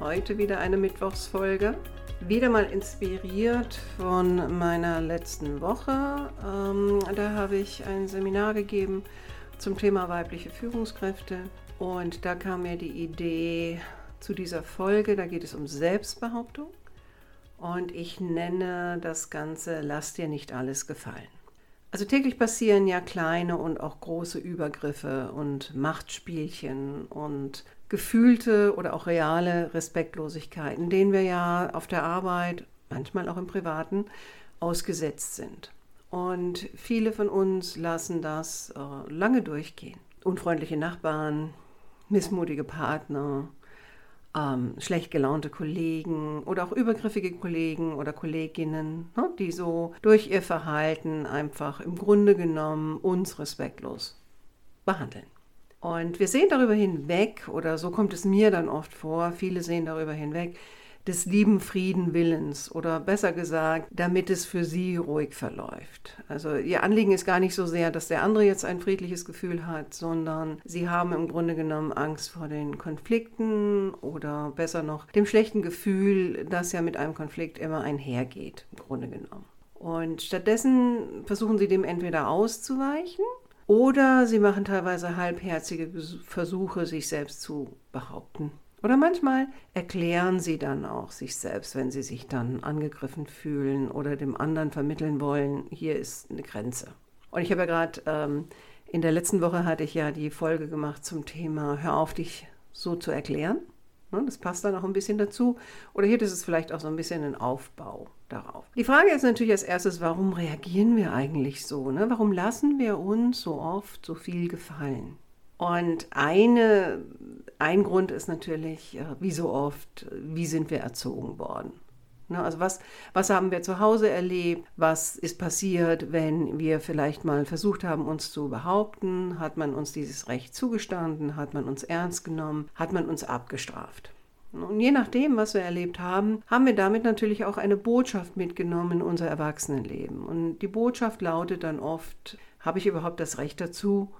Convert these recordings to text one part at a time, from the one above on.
Heute wieder eine Mittwochsfolge. Wieder mal inspiriert von meiner letzten Woche. Ähm, da habe ich ein Seminar gegeben zum Thema weibliche Führungskräfte. Und da kam mir die Idee zu dieser Folge. Da geht es um Selbstbehauptung. Und ich nenne das Ganze Lass dir nicht alles gefallen. Also täglich passieren ja kleine und auch große Übergriffe und Machtspielchen und gefühlte oder auch reale Respektlosigkeiten, denen wir ja auf der Arbeit, manchmal auch im Privaten, ausgesetzt sind. Und viele von uns lassen das äh, lange durchgehen. Unfreundliche Nachbarn, missmutige Partner, ähm, schlecht gelaunte Kollegen oder auch übergriffige Kollegen oder Kolleginnen, ne, die so durch ihr Verhalten einfach im Grunde genommen uns respektlos behandeln. Und wir sehen darüber hinweg, oder so kommt es mir dann oft vor, viele sehen darüber hinweg, des lieben Frieden Willens oder besser gesagt, damit es für sie ruhig verläuft. Also ihr Anliegen ist gar nicht so sehr, dass der andere jetzt ein friedliches Gefühl hat, sondern sie haben im Grunde genommen Angst vor den Konflikten oder besser noch dem schlechten Gefühl, das ja mit einem Konflikt immer einhergeht, im Grunde genommen. Und stattdessen versuchen sie dem entweder auszuweichen oder sie machen teilweise halbherzige Versuche, sich selbst zu behaupten. Oder manchmal erklären sie dann auch sich selbst, wenn sie sich dann angegriffen fühlen oder dem anderen vermitteln wollen, hier ist eine Grenze. Und ich habe ja gerade ähm, in der letzten Woche hatte ich ja die Folge gemacht zum Thema Hör auf, dich so zu erklären. Ne, das passt dann auch ein bisschen dazu. Oder hier ist es vielleicht auch so ein bisschen ein Aufbau darauf. Die Frage ist natürlich als erstes, warum reagieren wir eigentlich so? Ne? Warum lassen wir uns so oft so viel gefallen? Und eine, ein Grund ist natürlich, äh, wie so oft, wie sind wir erzogen worden? Ne, also was, was haben wir zu Hause erlebt? Was ist passiert, wenn wir vielleicht mal versucht haben, uns zu behaupten? Hat man uns dieses Recht zugestanden? Hat man uns ernst genommen? Hat man uns abgestraft? Und je nachdem, was wir erlebt haben, haben wir damit natürlich auch eine Botschaft mitgenommen in unser Erwachsenenleben. Und die Botschaft lautet dann oft, habe ich überhaupt das Recht dazu,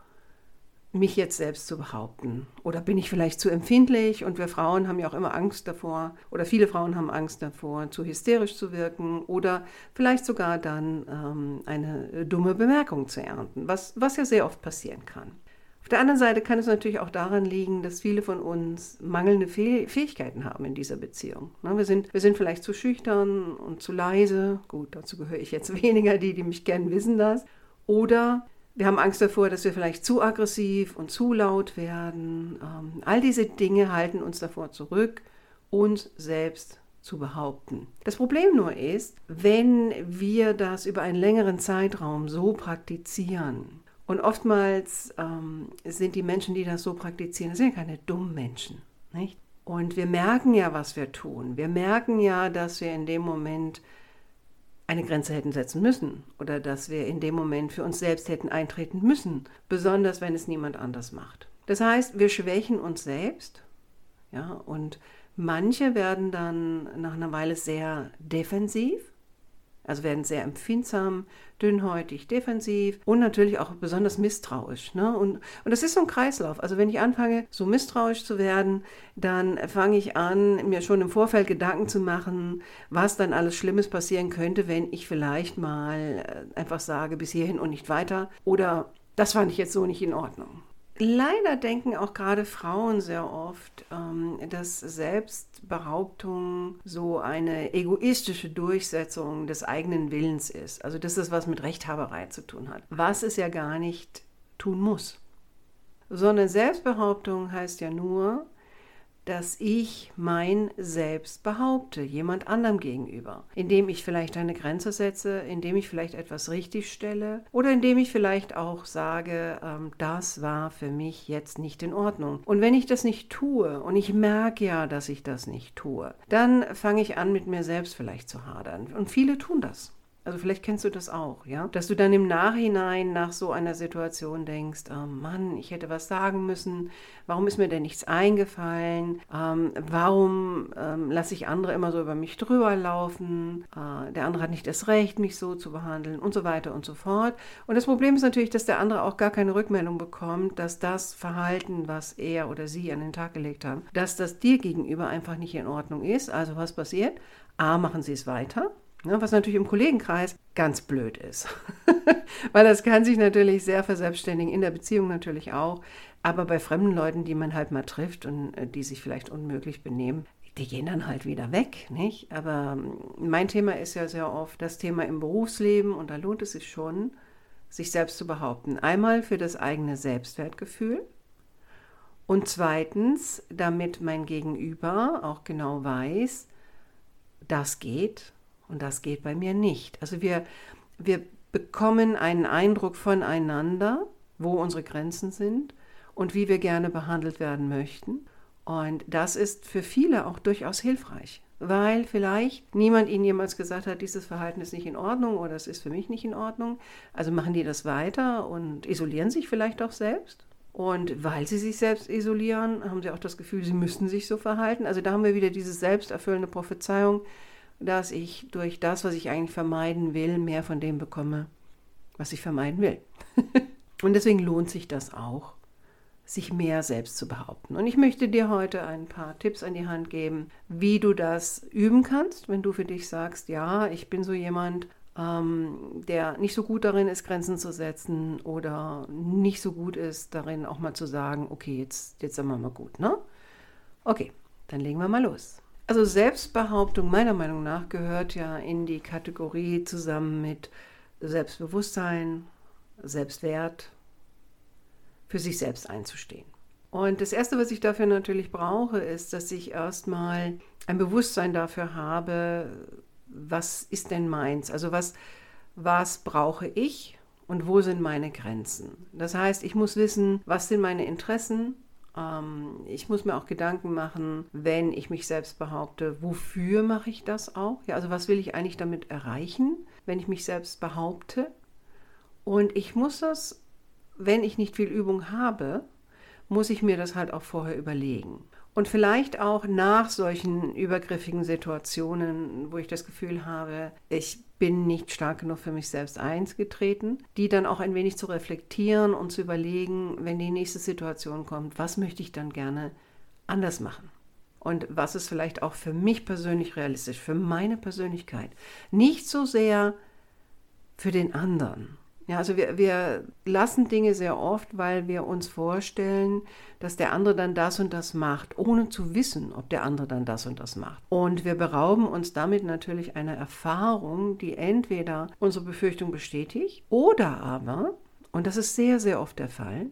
mich jetzt selbst zu behaupten? Oder bin ich vielleicht zu empfindlich? Und wir Frauen haben ja auch immer Angst davor, oder viele Frauen haben Angst davor, zu hysterisch zu wirken oder vielleicht sogar dann ähm, eine dumme Bemerkung zu ernten, was, was ja sehr oft passieren kann. Auf der anderen Seite kann es natürlich auch daran liegen, dass viele von uns mangelnde Fähigkeiten haben in dieser Beziehung. Ne, wir sind, wir sind vielleicht zu schüchtern und zu leise. Gut, dazu gehöre ich jetzt weniger. Die, die mich kennen, wissen das. Oder wir haben Angst davor, dass wir vielleicht zu aggressiv und zu laut werden. Ähm, all diese Dinge halten uns davor zurück, uns selbst zu behaupten. Das Problem nur ist, wenn wir das über einen längeren Zeitraum so praktizieren, und oftmals ähm, sind die Menschen, die das so praktizieren, das sind ja keine dummen Menschen. Nicht? Und wir merken ja, was wir tun. Wir merken ja, dass wir in dem Moment eine Grenze hätten setzen müssen oder dass wir in dem Moment für uns selbst hätten eintreten müssen, besonders wenn es niemand anders macht. Das heißt, wir schwächen uns selbst, ja, und manche werden dann nach einer Weile sehr defensiv also werden sehr empfindsam, dünnhäutig, defensiv und natürlich auch besonders misstrauisch. Ne? Und, und das ist so ein Kreislauf. Also wenn ich anfange, so misstrauisch zu werden, dann fange ich an, mir schon im Vorfeld Gedanken zu machen, was dann alles Schlimmes passieren könnte, wenn ich vielleicht mal äh, einfach sage, bis hierhin und nicht weiter. Oder das fand ich jetzt so nicht in Ordnung. Leider denken auch gerade Frauen sehr oft, ähm, dass Selbstbehauptung so eine egoistische Durchsetzung des eigenen Willens ist. Also dass es was mit Rechthaberei zu tun hat. Was es ja gar nicht tun muss. Sondern Selbstbehauptung heißt ja nur, dass ich mein Selbst behaupte, jemand anderem gegenüber, indem ich vielleicht eine Grenze setze, indem ich vielleicht etwas richtig stelle oder indem ich vielleicht auch sage, ähm, das war für mich jetzt nicht in Ordnung. Und wenn ich das nicht tue und ich merke ja, dass ich das nicht tue, dann fange ich an, mit mir selbst vielleicht zu hadern. Und viele tun das. Also vielleicht kennst du das auch, ja? Dass du dann im Nachhinein nach so einer Situation denkst, oh Mann, ich hätte was sagen müssen, warum ist mir denn nichts eingefallen, ähm, warum ähm, lasse ich andere immer so über mich drüber laufen, äh, der andere hat nicht das Recht, mich so zu behandeln und so weiter und so fort. Und das Problem ist natürlich, dass der andere auch gar keine Rückmeldung bekommt, dass das Verhalten, was er oder sie an den Tag gelegt haben, dass das dir gegenüber einfach nicht in Ordnung ist. Also was passiert? A, machen sie es weiter was natürlich im Kollegenkreis ganz blöd ist. Weil das kann sich natürlich sehr verselbstständigen, in der Beziehung natürlich auch. Aber bei fremden Leuten, die man halt mal trifft und äh, die sich vielleicht unmöglich benehmen, die gehen dann halt wieder weg, nicht? Aber ähm, mein Thema ist ja sehr oft das Thema im Berufsleben und da lohnt es sich schon, sich selbst zu behaupten. Einmal für das eigene Selbstwertgefühl und zweitens, damit mein Gegenüber auch genau weiß, das geht und das geht bei mir nicht. Also wir, wir bekommen einen Eindruck voneinander, wo unsere Grenzen sind und wie wir gerne behandelt werden möchten. Und das ist für viele auch durchaus hilfreich, weil vielleicht niemand ihnen jemals gesagt hat, dieses Verhalten ist nicht in Ordnung oder es ist für mich nicht in Ordnung. Also machen die das weiter und isolieren sich vielleicht auch selbst. Und weil sie sich selbst isolieren, haben sie auch das Gefühl, sie müssten sich so verhalten. Also da haben wir wieder diese selbsterfüllende Prophezeiung, dass ich durch das, was ich eigentlich vermeiden will, mehr von dem bekomme, was ich vermeiden will. und deswegen lohnt sich das auch, sich mehr selbst zu behaupten. Und ich möchte dir heute ein paar Tipps an die Hand geben, wie du das üben kannst, wenn du für dich sagst, ja, ich bin so jemand, ähm, der nicht so gut darin ist, Grenzen zu setzen oder nicht so gut ist darin, auch mal zu sagen, okay, jetzt, jetzt sind wir mal gut, ne? Okay, dann legen wir mal los. Also Selbstbehauptung meiner Meinung nach gehört ja in die Kategorie zusammen mit Selbstbewusstsein, Selbstwert, für sich selbst einzustehen. Und das Erste, was ich dafür natürlich brauche, ist, dass ich erstmal ein Bewusstsein dafür habe, was ist denn meins? Also was, was brauche ich und wo sind meine Grenzen? Das heißt, ich muss wissen, was sind meine Interessen, ich muss mir auch Gedanken machen, wenn ich mich selbst behaupte, wofür mache ich das auch? Ja, also was will ich eigentlich damit erreichen, wenn ich mich selbst behaupte? Und ich muss das, wenn ich nicht viel Übung habe, muss ich mir das halt auch vorher überlegen. Und vielleicht auch nach solchen übergriffigen Situationen, wo ich das Gefühl habe, ich bin nicht stark genug für mich selbst eingetreten, die dann auch ein wenig zu reflektieren und zu überlegen, wenn die nächste Situation kommt, was möchte ich dann gerne anders machen? Und was ist vielleicht auch für mich persönlich realistisch, für meine Persönlichkeit? Nicht so sehr für den anderen. Ja, also wir, wir lassen Dinge sehr oft, weil wir uns vorstellen, dass der andere dann das und das macht, ohne zu wissen, ob der andere dann das und das macht. Und wir berauben uns damit natürlich einer Erfahrung, die entweder unsere Befürchtung bestätigt oder aber, und das ist sehr, sehr oft der Fall,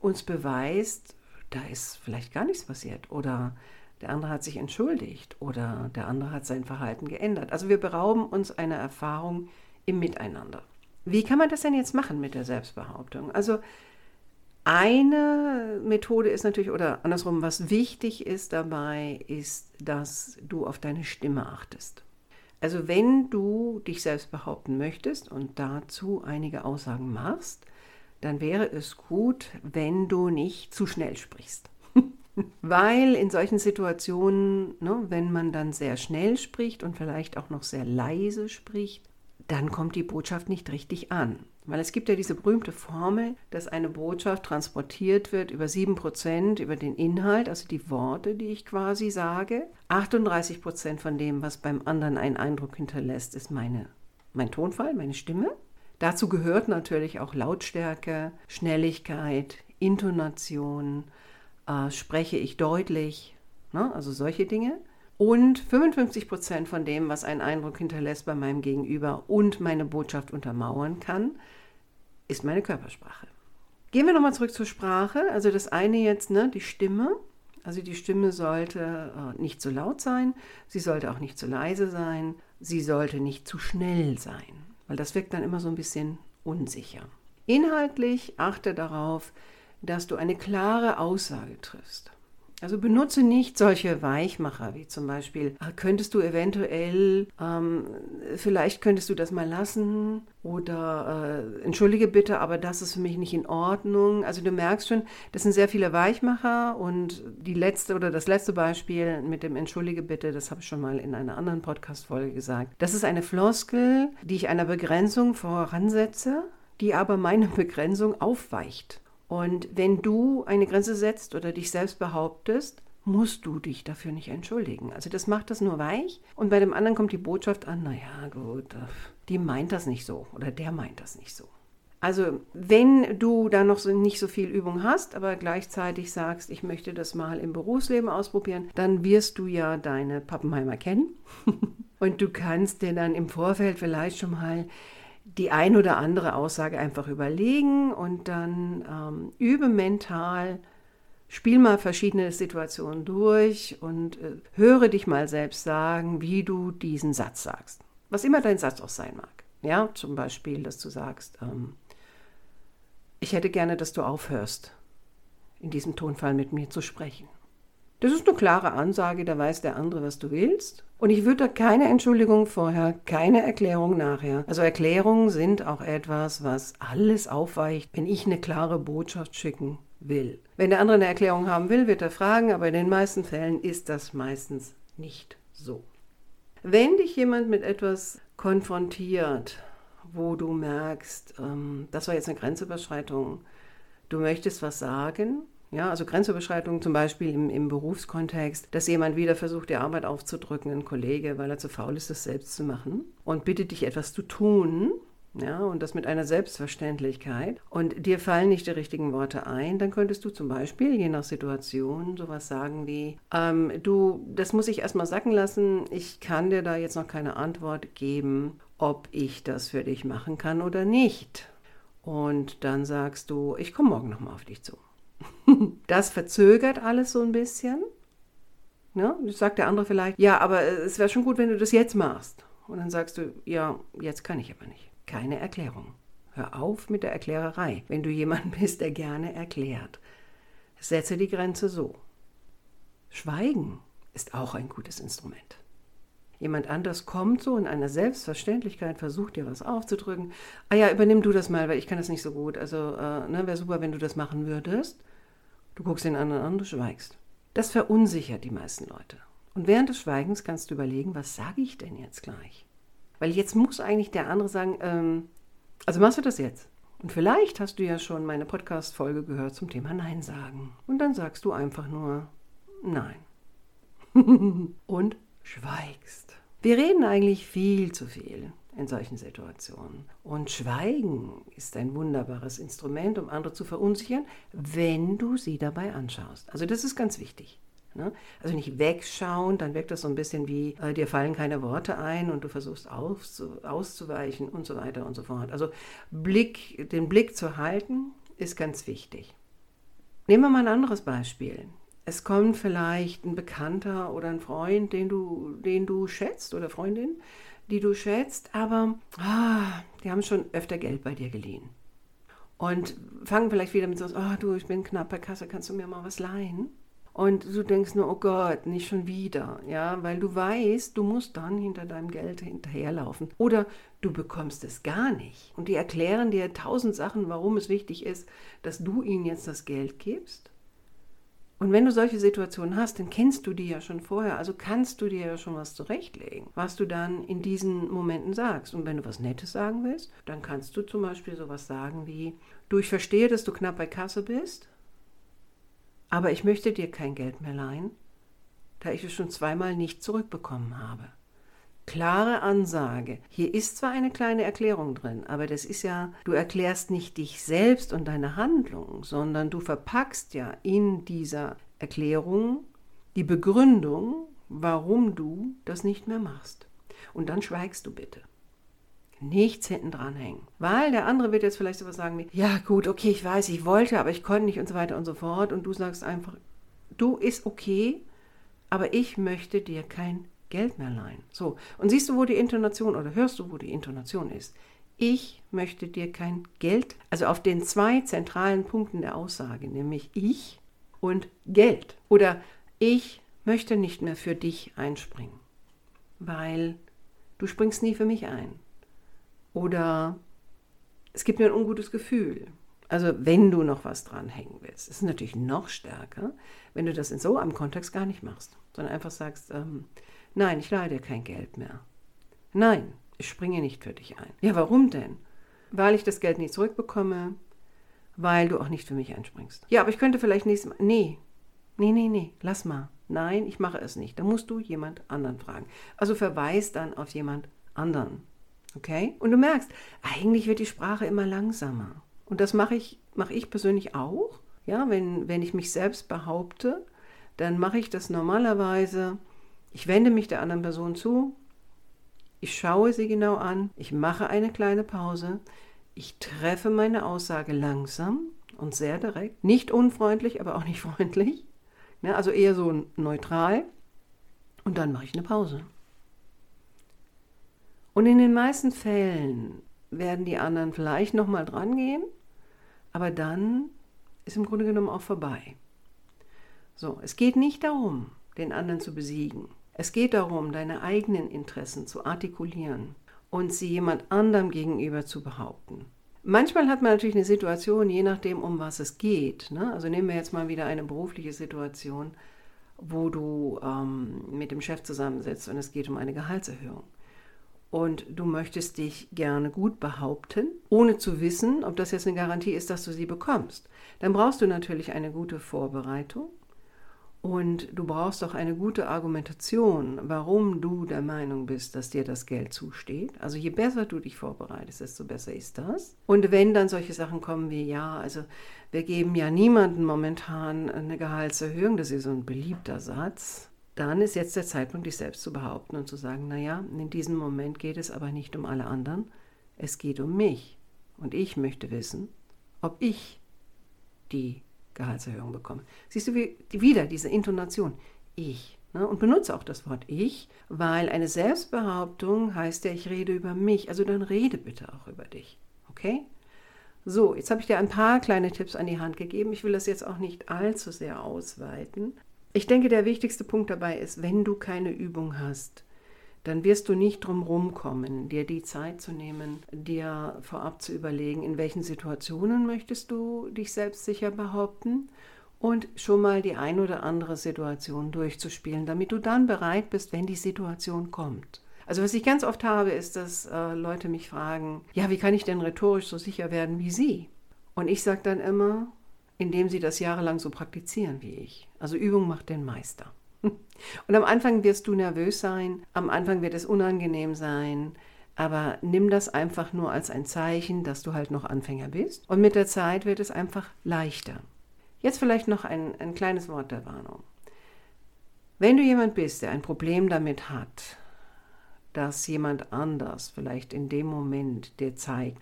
uns beweist, da ist vielleicht gar nichts passiert oder der andere hat sich entschuldigt oder der andere hat sein Verhalten geändert. Also wir berauben uns einer Erfahrung im Miteinander. Wie kann man das denn jetzt machen mit der Selbstbehauptung? Also eine Methode ist natürlich, oder andersrum, was wichtig ist dabei, ist, dass du auf deine Stimme achtest. Also wenn du dich selbst behaupten möchtest und dazu einige Aussagen machst, dann wäre es gut, wenn du nicht zu schnell sprichst. Weil in solchen Situationen, ne, wenn man dann sehr schnell spricht und vielleicht auch noch sehr leise spricht, dann kommt die Botschaft nicht richtig an. Weil es gibt ja diese berühmte Formel, dass eine Botschaft transportiert wird über 7% über den Inhalt, also die Worte, die ich quasi sage. 38% von dem, was beim anderen einen Eindruck hinterlässt, ist meine, mein Tonfall, meine Stimme. Dazu gehört natürlich auch Lautstärke, Schnelligkeit, Intonation, äh, spreche ich deutlich, ne? also solche Dinge. Und 55 Prozent von dem, was einen Eindruck hinterlässt bei meinem Gegenüber und meine Botschaft untermauern kann, ist meine Körpersprache. Gehen wir nochmal zurück zur Sprache. Also das eine jetzt, ne, die Stimme. Also die Stimme sollte äh, nicht zu laut sein, sie sollte auch nicht zu leise sein, sie sollte nicht zu schnell sein, weil das wirkt dann immer so ein bisschen unsicher. Inhaltlich achte darauf, dass du eine klare Aussage triffst. Also benutze nicht solche Weichmacher, wie zum Beispiel, ah, könntest du eventuell, ähm, vielleicht könntest du das mal lassen oder äh, entschuldige bitte, aber das ist für mich nicht in Ordnung. Also du merkst schon, das sind sehr viele Weichmacher und die letzte oder das letzte Beispiel mit dem entschuldige bitte, das habe ich schon mal in einer anderen Podcast-Folge gesagt. Das ist eine Floskel, die ich einer Begrenzung voransetze, die aber meine Begrenzung aufweicht. Und wenn du eine Grenze setzt oder dich selbst behauptest, musst du dich dafür nicht entschuldigen. Also das macht das nur weich und bei dem anderen kommt die Botschaft an, naja gut, die meint das nicht so oder der meint das nicht so. Also wenn du da noch so nicht so viel Übung hast, aber gleichzeitig sagst, ich möchte das mal im Berufsleben ausprobieren, dann wirst du ja deine Pappenheimer kennen und du kannst dir dann im Vorfeld vielleicht schon mal die ein oder andere Aussage einfach überlegen und dann ähm, übe mental, spiel mal verschiedene Situationen durch und äh, höre dich mal selbst sagen, wie du diesen Satz sagst. Was immer dein Satz auch sein mag. Ja, zum Beispiel, dass du sagst, ähm, ich hätte gerne, dass du aufhörst, in diesem Tonfall mit mir zu sprechen. Das ist eine klare Ansage, da weiß der andere, was du willst. Und ich würde da keine Entschuldigung vorher, keine Erklärung nachher. Also Erklärungen sind auch etwas, was alles aufweicht, wenn ich eine klare Botschaft schicken will. Wenn der andere eine Erklärung haben will, wird er fragen, aber in den meisten Fällen ist das meistens nicht so. Wenn dich jemand mit etwas konfrontiert, wo du merkst, ähm, das war jetzt eine Grenzüberschreitung, du möchtest was sagen, ja, also Grenzüberschreitungen zum Beispiel im, im Berufskontext, dass jemand wieder versucht, die Arbeit aufzudrücken, ein Kollege, weil er zu faul ist, das selbst zu machen und bittet dich etwas zu tun, ja, und das mit einer Selbstverständlichkeit und dir fallen nicht die richtigen Worte ein, dann könntest du zum Beispiel, je nach Situation, sowas sagen wie, ähm, du, das muss ich erstmal sacken lassen, ich kann dir da jetzt noch keine Antwort geben, ob ich das für dich machen kann oder nicht. Und dann sagst du, ich komme morgen nochmal auf dich zu. Das verzögert alles so ein bisschen. Ne? Sagt der andere vielleicht, ja, aber es wäre schon gut, wenn du das jetzt machst. Und dann sagst du, ja, jetzt kann ich aber nicht. Keine Erklärung. Hör auf mit der Erklärerei. Wenn du jemand bist, der gerne erklärt, setze die Grenze so. Schweigen ist auch ein gutes Instrument. Jemand anders kommt so in einer Selbstverständlichkeit, versucht dir was aufzudrücken. Ah ja, übernimm du das mal, weil ich kann das nicht so gut. Also äh, ne, wäre super, wenn du das machen würdest. Du guckst den anderen an, du schweigst. Das verunsichert die meisten Leute. Und während des Schweigens kannst du überlegen, was sage ich denn jetzt gleich? Weil jetzt muss eigentlich der andere sagen, ähm, also machst du das jetzt? Und vielleicht hast du ja schon meine Podcast-Folge gehört zum Thema Nein sagen. Und dann sagst du einfach nur Nein. und schweigst. Wir reden eigentlich viel zu viel in solchen Situationen. Und Schweigen ist ein wunderbares Instrument, um andere zu verunsichern, wenn du sie dabei anschaust. Also das ist ganz wichtig. Ne? Also nicht wegschauen, dann wirkt das so ein bisschen wie, äh, dir fallen keine Worte ein und du versuchst auszu auszuweichen und so weiter und so fort. Also Blick, den Blick zu halten, ist ganz wichtig. Nehmen wir mal ein anderes Beispiel es kommt vielleicht ein Bekannter oder ein Freund, den du, den du schätzt oder Freundin, die du schätzt, aber ah, die haben schon öfter Geld bei dir geliehen. Und fangen vielleicht wieder mit so, oh du, ich bin knapp bei Kasse, kannst du mir mal was leihen? Und du denkst nur, oh Gott, nicht schon wieder, ja, weil du weißt, du musst dann hinter deinem Geld hinterherlaufen. Oder du bekommst es gar nicht. Und die erklären dir tausend Sachen, warum es wichtig ist, dass du ihnen jetzt das Geld gibst. Und wenn du solche Situationen hast, dann kennst du die ja schon vorher, also kannst du dir ja schon was zurechtlegen, was du dann in diesen Momenten sagst. Und wenn du was Nettes sagen willst, dann kannst du zum Beispiel sowas sagen wie, du, ich verstehe, dass du knapp bei Kasse bist, aber ich möchte dir kein Geld mehr leihen, da ich es schon zweimal nicht zurückbekommen habe. Klare Ansage. Hier ist zwar eine kleine Erklärung drin, aber das ist ja, du erklärst nicht dich selbst und deine Handlung, sondern du verpackst ja in dieser Erklärung die Begründung, warum du das nicht mehr machst. Und dann schweigst du bitte. Nichts hinten dran hängen. Weil der andere wird jetzt vielleicht sowas sagen wie, ja gut, okay, ich weiß, ich wollte, aber ich konnte nicht und so weiter und so fort. Und du sagst einfach, du ist okay, aber ich möchte dir kein Geld mehr leihen. So, und siehst du, wo die Intonation oder hörst du, wo die Intonation ist? Ich möchte dir kein Geld, also auf den zwei zentralen Punkten der Aussage, nämlich ich und Geld. Oder ich möchte nicht mehr für dich einspringen, weil du springst nie für mich ein. Oder es gibt mir ein ungutes Gefühl. Also wenn du noch was dranhängen willst. Es ist natürlich noch stärker, wenn du das in so einem Kontext gar nicht machst, sondern einfach sagst, ähm, nein, ich leihe dir kein Geld mehr. Nein, ich springe nicht für dich ein. Ja, warum denn? Weil ich das Geld nicht zurückbekomme, weil du auch nicht für mich einspringst. Ja, aber ich könnte vielleicht nächstes Mal. Nee, nee, nee, nee, lass mal. Nein, ich mache es nicht. Da musst du jemand anderen fragen. Also verweis dann auf jemand anderen. Okay? Und du merkst, eigentlich wird die Sprache immer langsamer. Und das mache ich, mache ich persönlich auch. Ja, wenn, wenn ich mich selbst behaupte, dann mache ich das normalerweise. Ich wende mich der anderen Person zu, ich schaue sie genau an, ich mache eine kleine Pause, ich treffe meine Aussage langsam und sehr direkt, nicht unfreundlich, aber auch nicht freundlich, ne, also eher so neutral und dann mache ich eine Pause. Und in den meisten Fällen werden die anderen vielleicht nochmal dran gehen, aber dann ist im Grunde genommen auch vorbei. So, es geht nicht darum, den anderen zu besiegen. Es geht darum, deine eigenen Interessen zu artikulieren und sie jemand anderem gegenüber zu behaupten. Manchmal hat man natürlich eine Situation, je nachdem, um was es geht. Ne? Also nehmen wir jetzt mal wieder eine berufliche Situation, wo du ähm, mit dem Chef zusammensitzt und es geht um eine Gehaltserhöhung und du möchtest dich gerne gut behaupten, ohne zu wissen, ob das jetzt eine Garantie ist, dass du sie bekommst, dann brauchst du natürlich eine gute Vorbereitung und du brauchst auch eine gute Argumentation, warum du der Meinung bist, dass dir das Geld zusteht. Also je besser du dich vorbereitest, desto besser ist das. Und wenn dann solche Sachen kommen wie, ja, also wir geben ja niemandem momentan eine Gehaltserhöhung, das ist so ein beliebter Satz, dann ist jetzt der Zeitpunkt, dich selbst zu behaupten und zu sagen, naja, in diesem Moment geht es aber nicht um alle anderen, es geht um mich. Und ich möchte wissen, ob ich die Gehaltserhöhung bekomme. Siehst du wie, wieder diese Intonation, ich. Ne? Und benutze auch das Wort ich, weil eine Selbstbehauptung heißt ja, ich rede über mich. Also dann rede bitte auch über dich. Okay? So, jetzt habe ich dir ein paar kleine Tipps an die Hand gegeben. Ich will das jetzt auch nicht allzu sehr ausweiten. Ich denke, der wichtigste Punkt dabei ist, wenn du keine Übung hast, dann wirst du nicht drum rumkommen, dir die Zeit zu nehmen, dir vorab zu überlegen, in welchen Situationen möchtest du dich selbstsicher behaupten und schon mal die ein oder andere Situation durchzuspielen, damit du dann bereit bist, wenn die Situation kommt. Also was ich ganz oft habe, ist, dass äh, Leute mich fragen, ja, wie kann ich denn rhetorisch so sicher werden wie Sie? Und ich sage dann immer, indem sie das jahrelang so praktizieren wie ich. Also Übung macht den Meister. Und am Anfang wirst du nervös sein, am Anfang wird es unangenehm sein, aber nimm das einfach nur als ein Zeichen, dass du halt noch Anfänger bist. Und mit der Zeit wird es einfach leichter. Jetzt vielleicht noch ein, ein kleines Wort der Warnung. Wenn du jemand bist, der ein Problem damit hat, dass jemand anders vielleicht in dem Moment dir zeigt,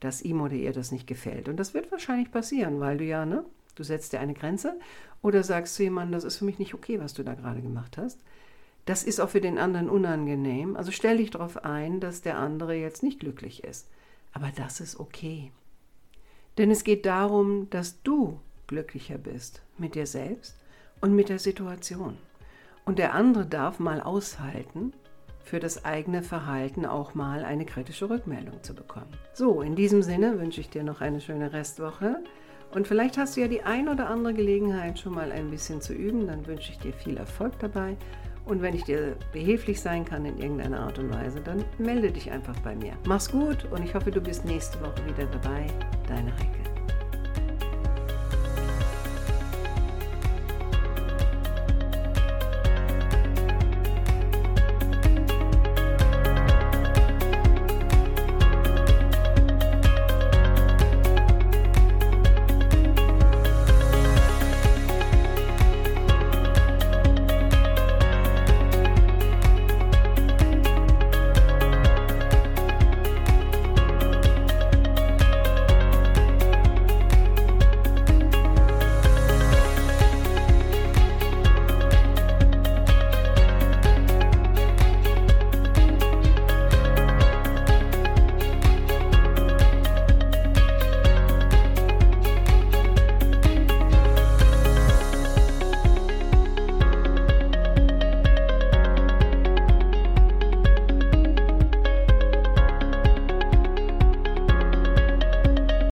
dass ihm oder ihr das nicht gefällt. Und das wird wahrscheinlich passieren, weil du ja, ne, du setzt dir eine Grenze oder sagst zu jemandem, das ist für mich nicht okay, was du da gerade gemacht hast. Das ist auch für den anderen unangenehm. Also stell dich darauf ein, dass der andere jetzt nicht glücklich ist. Aber das ist okay. Denn es geht darum, dass du glücklicher bist mit dir selbst und mit der Situation. Und der andere darf mal aushalten, für das eigene Verhalten auch mal eine kritische Rückmeldung zu bekommen. So, in diesem Sinne wünsche ich dir noch eine schöne Restwoche. Und vielleicht hast du ja die ein oder andere Gelegenheit, schon mal ein bisschen zu üben. Dann wünsche ich dir viel Erfolg dabei. Und wenn ich dir behilflich sein kann in irgendeiner Art und Weise, dann melde dich einfach bei mir. Mach's gut und ich hoffe, du bist nächste Woche wieder dabei. Deine Heike.